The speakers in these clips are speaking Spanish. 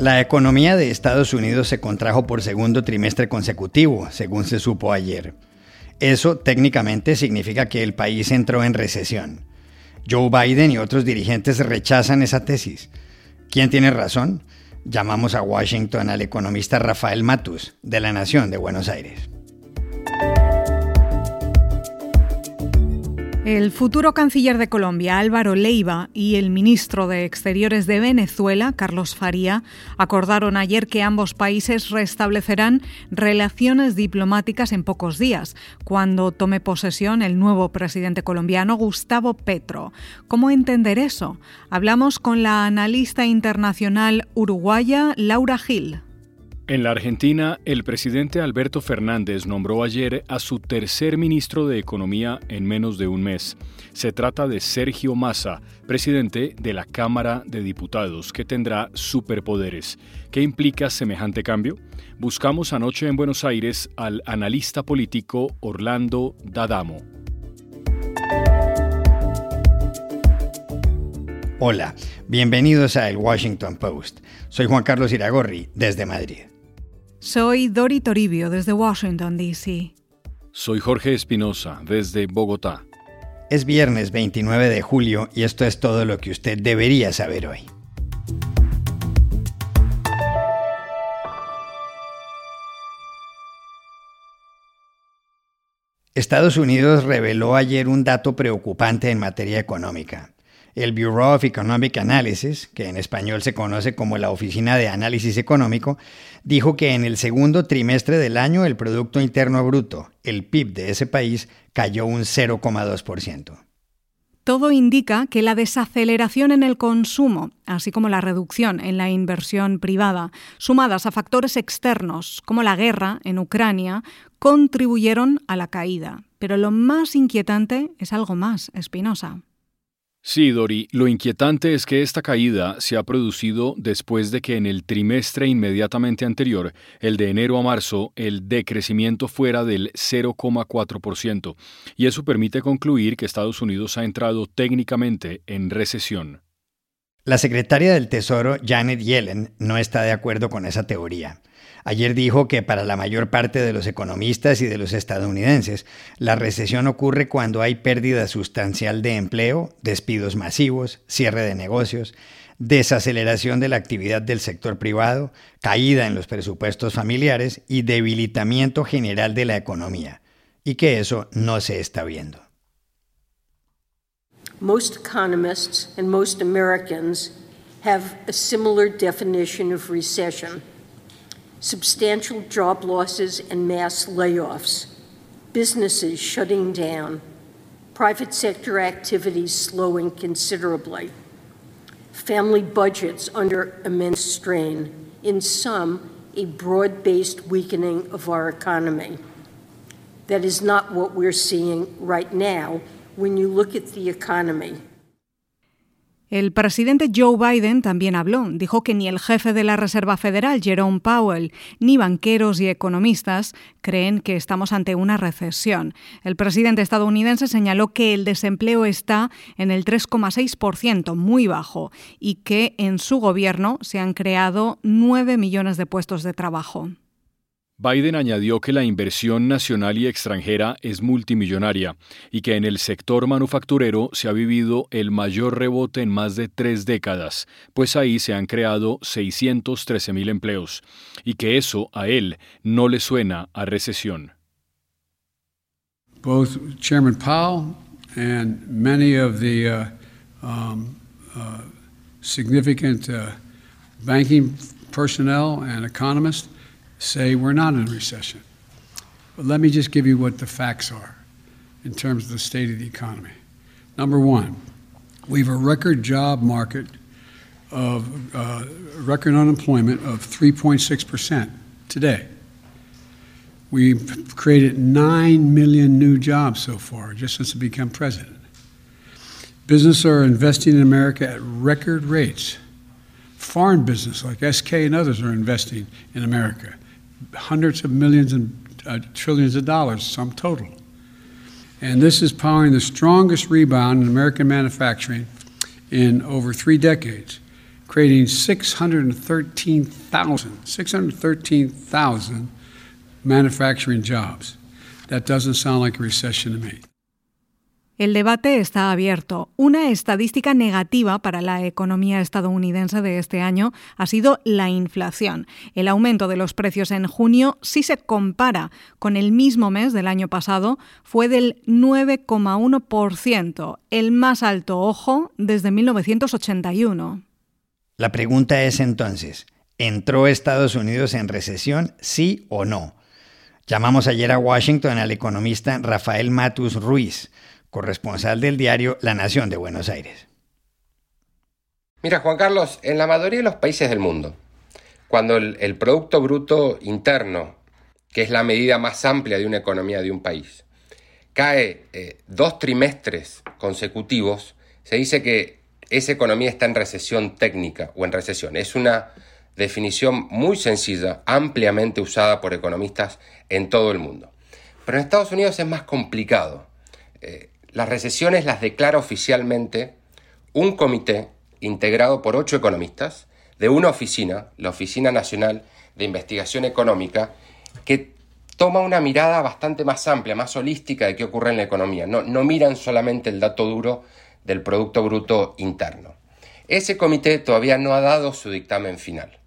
La economía de Estados Unidos se contrajo por segundo trimestre consecutivo, según se supo ayer. Eso técnicamente significa que el país entró en recesión. Joe Biden y otros dirigentes rechazan esa tesis. ¿Quién tiene razón? Llamamos a Washington al economista Rafael Matus, de la Nación de Buenos Aires. El futuro canciller de Colombia, Álvaro Leiva, y el ministro de Exteriores de Venezuela, Carlos Faría, acordaron ayer que ambos países restablecerán relaciones diplomáticas en pocos días, cuando tome posesión el nuevo presidente colombiano, Gustavo Petro. ¿Cómo entender eso? Hablamos con la analista internacional uruguaya Laura Gil. En la Argentina, el presidente Alberto Fernández nombró ayer a su tercer ministro de Economía en menos de un mes. Se trata de Sergio Massa, presidente de la Cámara de Diputados, que tendrá superpoderes. ¿Qué implica semejante cambio? Buscamos anoche en Buenos Aires al analista político Orlando Dadamo. Hola, bienvenidos a El Washington Post. Soy Juan Carlos Iragorri, desde Madrid. Soy Dori Toribio desde Washington, D.C. Soy Jorge Espinosa desde Bogotá. Es viernes 29 de julio y esto es todo lo que usted debería saber hoy. Estados Unidos reveló ayer un dato preocupante en materia económica. El Bureau of Economic Analysis, que en español se conoce como la Oficina de Análisis Económico, dijo que en el segundo trimestre del año el Producto Interno Bruto, el PIB de ese país, cayó un 0,2%. Todo indica que la desaceleración en el consumo, así como la reducción en la inversión privada, sumadas a factores externos como la guerra en Ucrania, contribuyeron a la caída. Pero lo más inquietante es algo más, Espinosa. Sí, Dori, lo inquietante es que esta caída se ha producido después de que en el trimestre inmediatamente anterior, el de enero a marzo, el decrecimiento fuera del 0,4%, y eso permite concluir que Estados Unidos ha entrado técnicamente en recesión. La secretaria del Tesoro, Janet Yellen, no está de acuerdo con esa teoría. Ayer dijo que para la mayor parte de los economistas y de los estadounidenses, la recesión ocurre cuando hay pérdida sustancial de empleo, despidos masivos, cierre de negocios, desaceleración de la actividad del sector privado, caída en los presupuestos familiares y debilitamiento general de la economía, y que eso no se está viendo. Most economists and most Americans have a similar definition of recession. Substantial job losses and mass layoffs, businesses shutting down, private sector activities slowing considerably, family budgets under immense strain, in sum, a broad based weakening of our economy. That is not what we're seeing right now when you look at the economy. El presidente Joe Biden también habló. Dijo que ni el jefe de la Reserva Federal, Jerome Powell, ni banqueros y economistas creen que estamos ante una recesión. El presidente estadounidense señaló que el desempleo está en el 3,6%, muy bajo, y que en su gobierno se han creado 9 millones de puestos de trabajo. Biden añadió que la inversión nacional y extranjera es multimillonaria y que en el sector manufacturero se ha vivido el mayor rebote en más de tres décadas, pues ahí se han creado 613 mil empleos, y que eso a él no le suena a recesión. Both Chairman Powell and many of the uh, um, uh, significant uh, banking personnel and economists say we're not in a recession. But let me just give you what the facts are. in terms of the state of the economy. Number one, we have a record job market of uh, record unemployment of 3.6% today. We've created 9 million new jobs so far, just since I became president. Businesses are investing in America at record rates. Foreign business like SK and others are investing in America. Hundreds of millions and uh, trillions of dollars, sum total. And this is powering the strongest rebound in American manufacturing in over three decades, creating 613,000, 613,000 manufacturing jobs. That doesn't sound like a recession to me. El debate está abierto. Una estadística negativa para la economía estadounidense de este año ha sido la inflación. El aumento de los precios en junio, si se compara con el mismo mes del año pasado, fue del 9,1%, el más alto, ojo, desde 1981. La pregunta es entonces, ¿entró Estados Unidos en recesión, sí o no? Llamamos ayer a Washington al economista Rafael Matus Ruiz corresponsal del diario La Nación de Buenos Aires. Mira, Juan Carlos, en la mayoría de los países del mundo, cuando el, Producto Bruto Interno, que es la medida más amplia de una economía de un país, cae eh, dos trimestres consecutivos, se dice que esa economía está en recesión técnica o en recesión. Es una definición muy sencilla, ampliamente usada por economistas en todo el mundo. Pero en Estados Unidos es más complicado. Eh, las recesiones las declara oficialmente un comité integrado por ocho economistas de una oficina, la Oficina Nacional de Investigación Económica, que toma una mirada bastante más amplia, más holística de qué ocurre en la economía. No, miran solamente el dato duro del Producto Bruto Interno. Ese comité todavía no ha dado su dictamen final.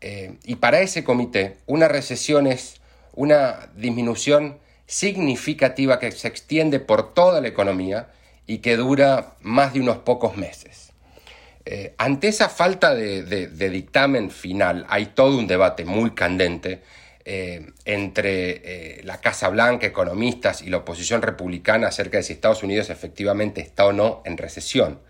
Eh, y para ese comité, una recesión es una disminución significativa que se extiende por toda la economía y que dura más de unos pocos meses. Eh, ante esa falta de, dictamen final hay todo un debate muy candente eh, entre eh, la Casa Blanca, economistas y la oposición republicana acerca de si Estados Unidos efectivamente está o no en recesión.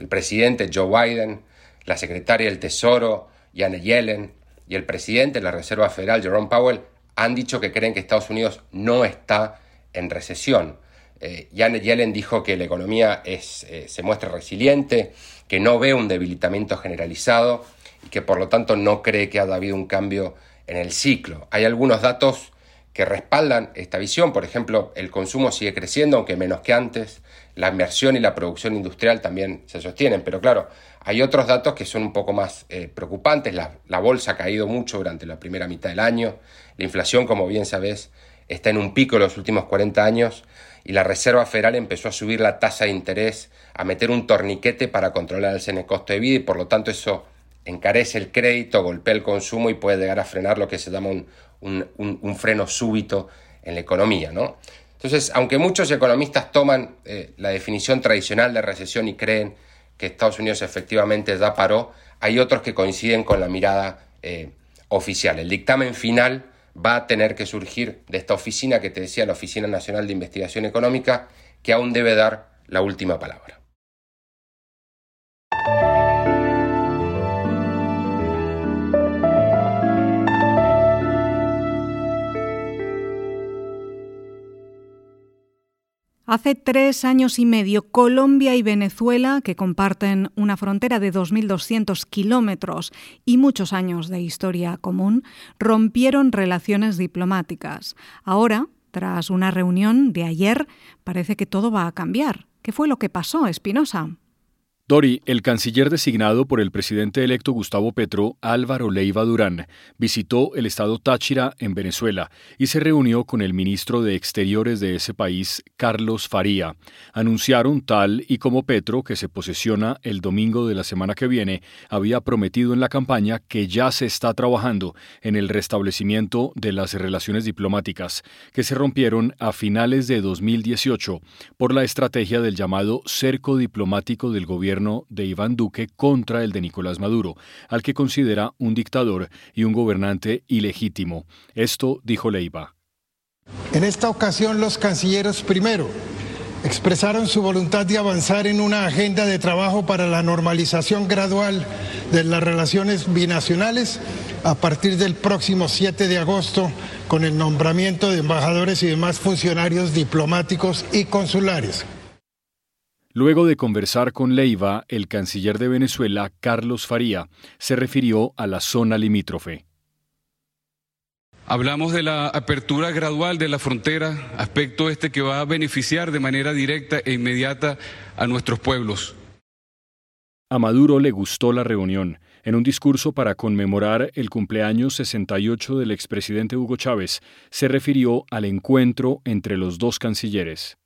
El presidente Joe Biden, la secretaria del Tesoro, Janet Yellen, y el presidente de la Reserva Federal, Jerome Powell, han dicho que creen que Estados Unidos no está en recesión. Eh, Yellen dijo que la economía es, eh, se muestra resiliente, que no ve un debilitamiento generalizado y que por lo tanto no cree que haya habido un cambio en el ciclo. Hay algunos datos que respaldan esta visión, por ejemplo, el consumo sigue creciendo, aunque menos que antes, la inversión y la producción industrial también se sostienen, pero claro, hay otros datos que son un poco más eh, preocupantes. La, bolsa ha caído mucho durante la primera mitad del año. La inflación, como bien sabes, está en un pico en los últimos 40 años y la Reserva Federal empezó a subir la tasa de interés, a meter un torniquete para controlar el costo de vida y por lo tanto eso encarece el crédito, golpea el consumo y puede llegar a frenar lo que se llama un, freno súbito en la economía. ¿no? Entonces, aunque muchos economistas toman eh, la definición tradicional de recesión y creen que Estados Unidos efectivamente ya paró, hay otros que coinciden con la mirada eh, oficial. El dictamen final va a tener que surgir de esta oficina que te decía, la Oficina Nacional de Investigación Económica, que aún debe dar la última palabra. Hace tres años y medio, Colombia y Venezuela, que comparten una frontera de 2.200 kilómetros y muchos años de historia común, rompieron relaciones diplomáticas. Ahora, tras una reunión de ayer, parece que todo va a cambiar. ¿Qué fue lo que pasó, Espinosa? Dori, el canciller designado por el presidente electo Gustavo Petro, Álvaro Leiva Durán, visitó el estado Táchira en Venezuela y se reunió con el ministro de Exteriores de ese país, Carlos Faría. Anunciaron tal y como Petro, que se posesiona el domingo de la semana que viene, había prometido en la campaña que ya se está trabajando en el restablecimiento de las relaciones diplomáticas que se rompieron a finales de 2018 por la estrategia del llamado cerco diplomático del gobierno de Iván Duque contra el de Nicolás Maduro, al que considera un dictador y un gobernante ilegítimo. Esto dijo Leiva. En esta ocasión los cancilleros primero expresaron su voluntad de avanzar en una agenda de trabajo para la normalización gradual de las relaciones binacionales a partir del próximo 7 de agosto con el nombramiento de embajadores y demás funcionarios diplomáticos y consulares. Luego de conversar con Leiva, el canciller de Venezuela, Carlos Faría, se refirió a la zona limítrofe. Hablamos de la apertura gradual de la frontera, aspecto este que va a beneficiar de manera directa e inmediata a nuestros pueblos. A Maduro le gustó la reunión. En un discurso para conmemorar el cumpleaños 68 del expresidente Hugo Chávez, se refirió al encuentro entre los dos cancilleres.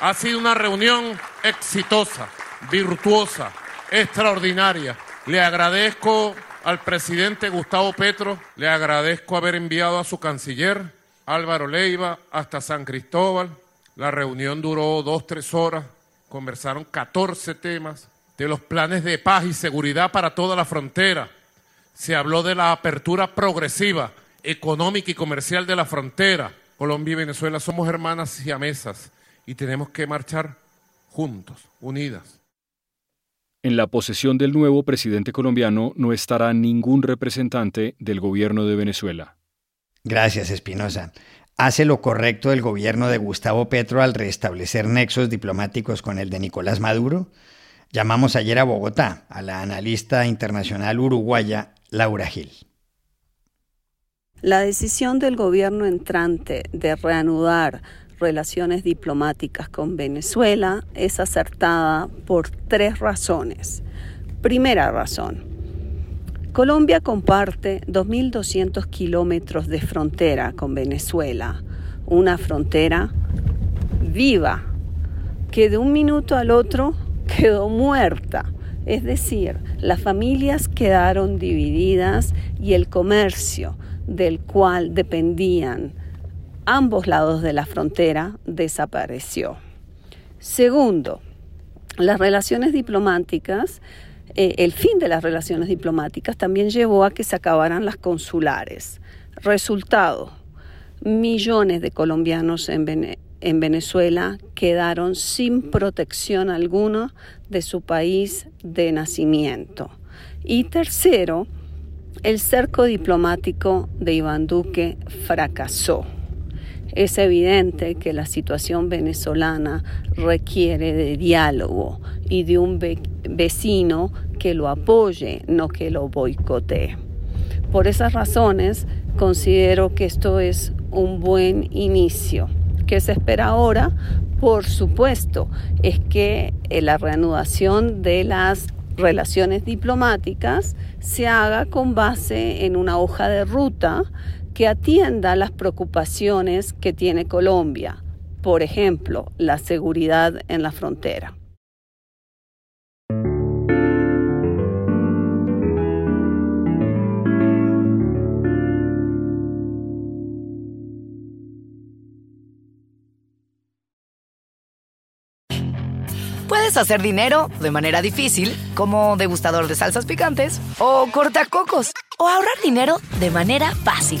Ha sido una reunión exitosa, virtuosa, extraordinaria. Le agradezco al presidente Gustavo Petro, le agradezco haber enviado a su canciller, Álvaro Leiva, hasta San Cristóbal. La reunión duró dos, tres horas, conversaron 14 temas de los planes de paz y seguridad para toda la frontera. Se habló de la apertura progresiva, económica y comercial de la frontera. Colombia y Venezuela somos hermanas y amesas y tenemos que marchar juntos, unidas. En la posesión del nuevo presidente colombiano no estará ningún representante del gobierno de Venezuela. Gracias, Espinosa. ¿Hace lo correcto el gobierno de Gustavo Petro al restablecer nexos diplomáticos con el de Nicolás Maduro? Llamamos ayer a Bogotá a la analista internacional uruguaya Laura Gil. La decisión del gobierno entrante de reanudar relaciones diplomáticas con Venezuela es acertada por tres razones. Primera razón, Colombia comparte 2.200 kilómetros de frontera con Venezuela, una frontera viva que de un minuto al otro quedó muerta. Es decir, las familias quedaron divididas y el comercio del cual dependían ambos lados de la frontera desapareció. Segundo, las relaciones diplomáticas, eh, el fin de las relaciones diplomáticas también llevó a que se acabaran las consulares. Resultado, millones de colombianos en, en Venezuela quedaron sin protección alguna de su país de nacimiento. Y tercero, el cerco diplomático de Iván Duque fracasó. Es evidente que la situación venezolana requiere de diálogo y de un vecino que lo apoye, no que lo boicotee. Por esas razones, considero que esto es un buen inicio. ¿Qué se espera ahora? Por supuesto, es que eh, la reanudación de las relaciones diplomáticas se haga con base en una hoja de ruta que atienda las preocupaciones que tiene Colombia, por ejemplo, la seguridad en la frontera. Puedes hacer dinero de manera difícil, como degustador de salsas picantes, o cortacocos, o ahorrar dinero de manera fácil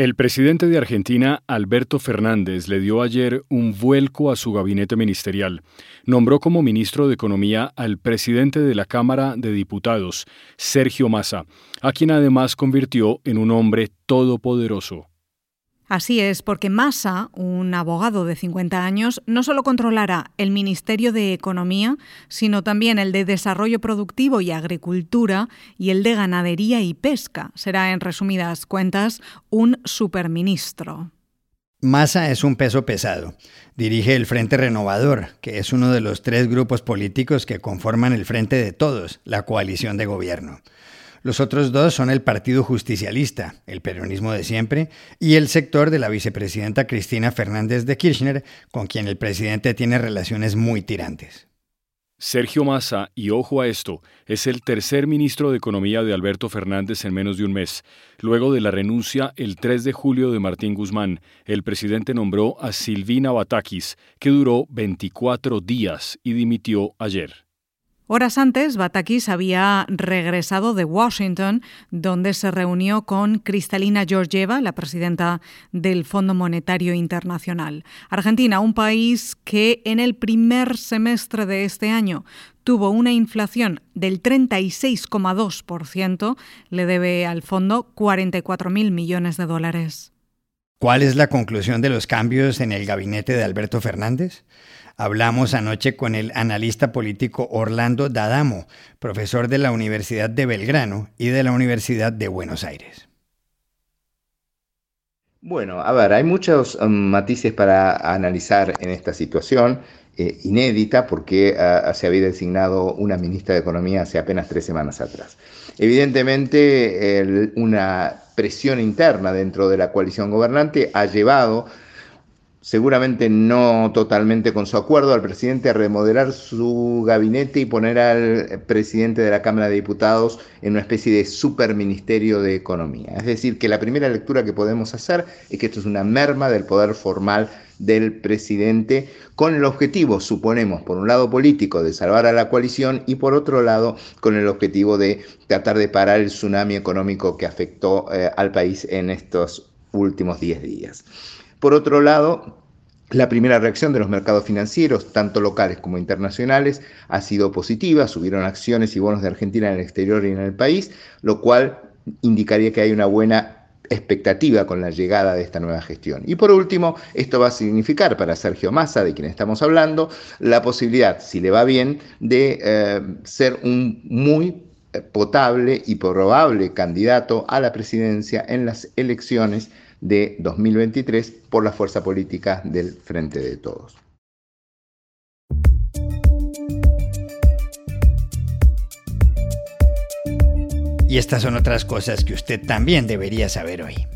El presidente de Argentina, Alberto Fernández, le dio ayer un vuelco a su gabinete ministerial. Nombró como ministro de Economía al presidente de la Cámara de Diputados, Sergio Massa, a quien además convirtió en un hombre todopoderoso. Así es, porque Massa, un abogado de 50 años, no solo controlará el Ministerio de Economía, sino también el de Desarrollo Productivo y Agricultura y el de Ganadería y Pesca. Será, en resumidas cuentas, un superministro. Massa es un peso pesado. Dirige el Frente Renovador, que es uno de los tres grupos políticos que conforman el Frente de Todos, la coalición de gobierno. Los otros dos son el Partido Justicialista, el peronismo de siempre, y el sector de la vicepresidenta Cristina Fernández de Kirchner, con quien el presidente tiene relaciones muy tirantes. Sergio Massa, y ojo a esto, es el tercer ministro de Economía de Alberto Fernández en menos de un mes. Luego de la renuncia el 3 de julio de Martín Guzmán, el presidente nombró a Silvina Batakis, que duró 24 días y dimitió ayer. Horas antes, Batakis había regresado de Washington, donde se reunió con Cristalina Georgieva, la presidenta del Fondo Monetario Internacional. Argentina, un país que en el primer semestre de este año tuvo una inflación del 36,2%, le debe al fondo 44.000 millones de dólares. ¿Cuál es la conclusión de los cambios en el gabinete de Alberto Fernández? Hablamos anoche con el analista político Orlando Dadamo, profesor de la Universidad de Belgrano y de la Universidad de Buenos Aires. Bueno, a ver, hay muchos um, matices para analizar en esta situación. Eh, inédita porque uh, se había designado una ministra de Economía hace apenas tres semanas atrás. Evidentemente, una presión interna dentro de la coalición gobernante ha llevado seguramente no totalmente con su acuerdo, al presidente a remodelar su gabinete y poner al presidente de la Cámara de Diputados en una especie de superministerio de Economía. Es decir, que la primera lectura que podemos hacer es que esto es una merma del poder formal del presidente con el objetivo, suponemos, por un lado político, de salvar a la coalición y por otro lado con el objetivo de tratar de parar el tsunami económico que afectó eh, al país en estos últimos 10 días. Por otro lado, la primera reacción de los mercados financieros, tanto locales como internacionales, ha sido positiva. Subieron acciones y bonos de Argentina en el exterior y en el país, lo cual indicaría que hay una buena expectativa con la llegada de esta nueva gestión. Y por último, esto va a significar para Sergio Massa, de quien estamos hablando, la posibilidad, si le va bien, de eh, ser un muy eh, potable y probable candidato a la presidencia en las elecciones de 2023 por la fuerza política del Frente de Todos. Y estas son otras cosas que usted también debería saber hoy.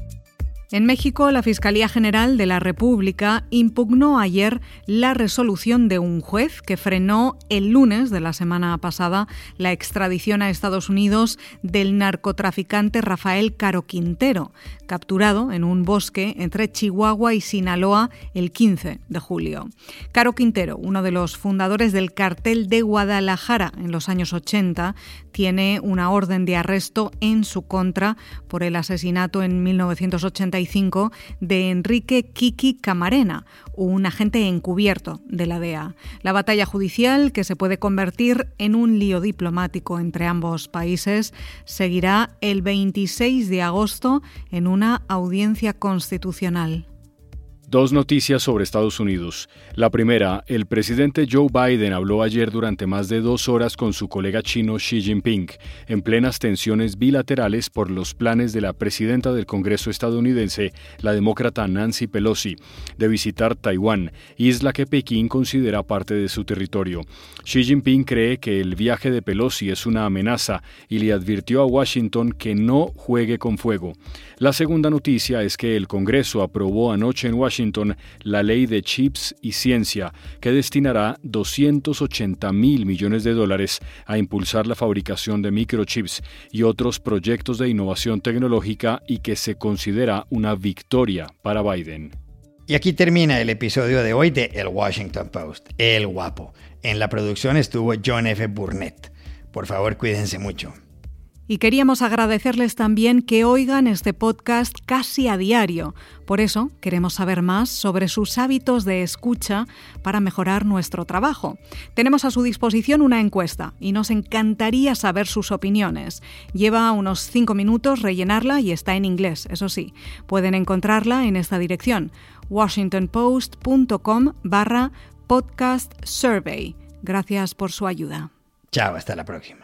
En México, la Fiscalía General de la República impugnó ayer la resolución de un juez que frenó el lunes de la semana pasada la extradición a Estados Unidos del narcotraficante Rafael Caro Quintero, capturado en un bosque entre Chihuahua y Sinaloa el 15 de julio. Caro Quintero, uno de los fundadores del cartel de Guadalajara en los años 80, tiene una orden de arresto en su contra por el asesinato en 1985 de Enrique Kiki Camarena, un agente encubierto de la DEA. La batalla judicial, que se puede convertir en un lío diplomático entre ambos países, seguirá el 26 de agosto en una audiencia constitucional. Dos noticias sobre Estados Unidos. La primera, el presidente Joe Biden habló ayer durante más de dos horas con su colega chino Xi Jinping, en plenas tensiones bilaterales por los planes de la presidenta del Congreso estadounidense, la demócrata Nancy Pelosi, de visitar Taiwán, isla que Pekín considera parte de su territorio. Xi Jinping cree que el viaje de Pelosi es una amenaza y le advirtió a Washington que no juegue con fuego. La segunda noticia es que el Congreso aprobó anoche en Washington la ley de chips y ciencia, que destinará 280 mil millones de dólares a impulsar la fabricación de microchips y otros proyectos de innovación tecnológica y que se considera una victoria para Biden. Y aquí termina el episodio de hoy de El Washington Post, El Guapo. En la producción estuvo John F. Burnett. Por favor, cuídense mucho. Y queríamos agradecerles también que oigan este podcast casi a diario. Por eso queremos saber más sobre sus hábitos de escucha para mejorar nuestro trabajo. Tenemos a su disposición una encuesta y nos encantaría saber sus opiniones. Lleva unos cinco minutos rellenarla y está en inglés, eso sí. Pueden encontrarla en esta dirección, washingtonpost.com barra podcast survey. Gracias por su ayuda. Chao, hasta la próxima.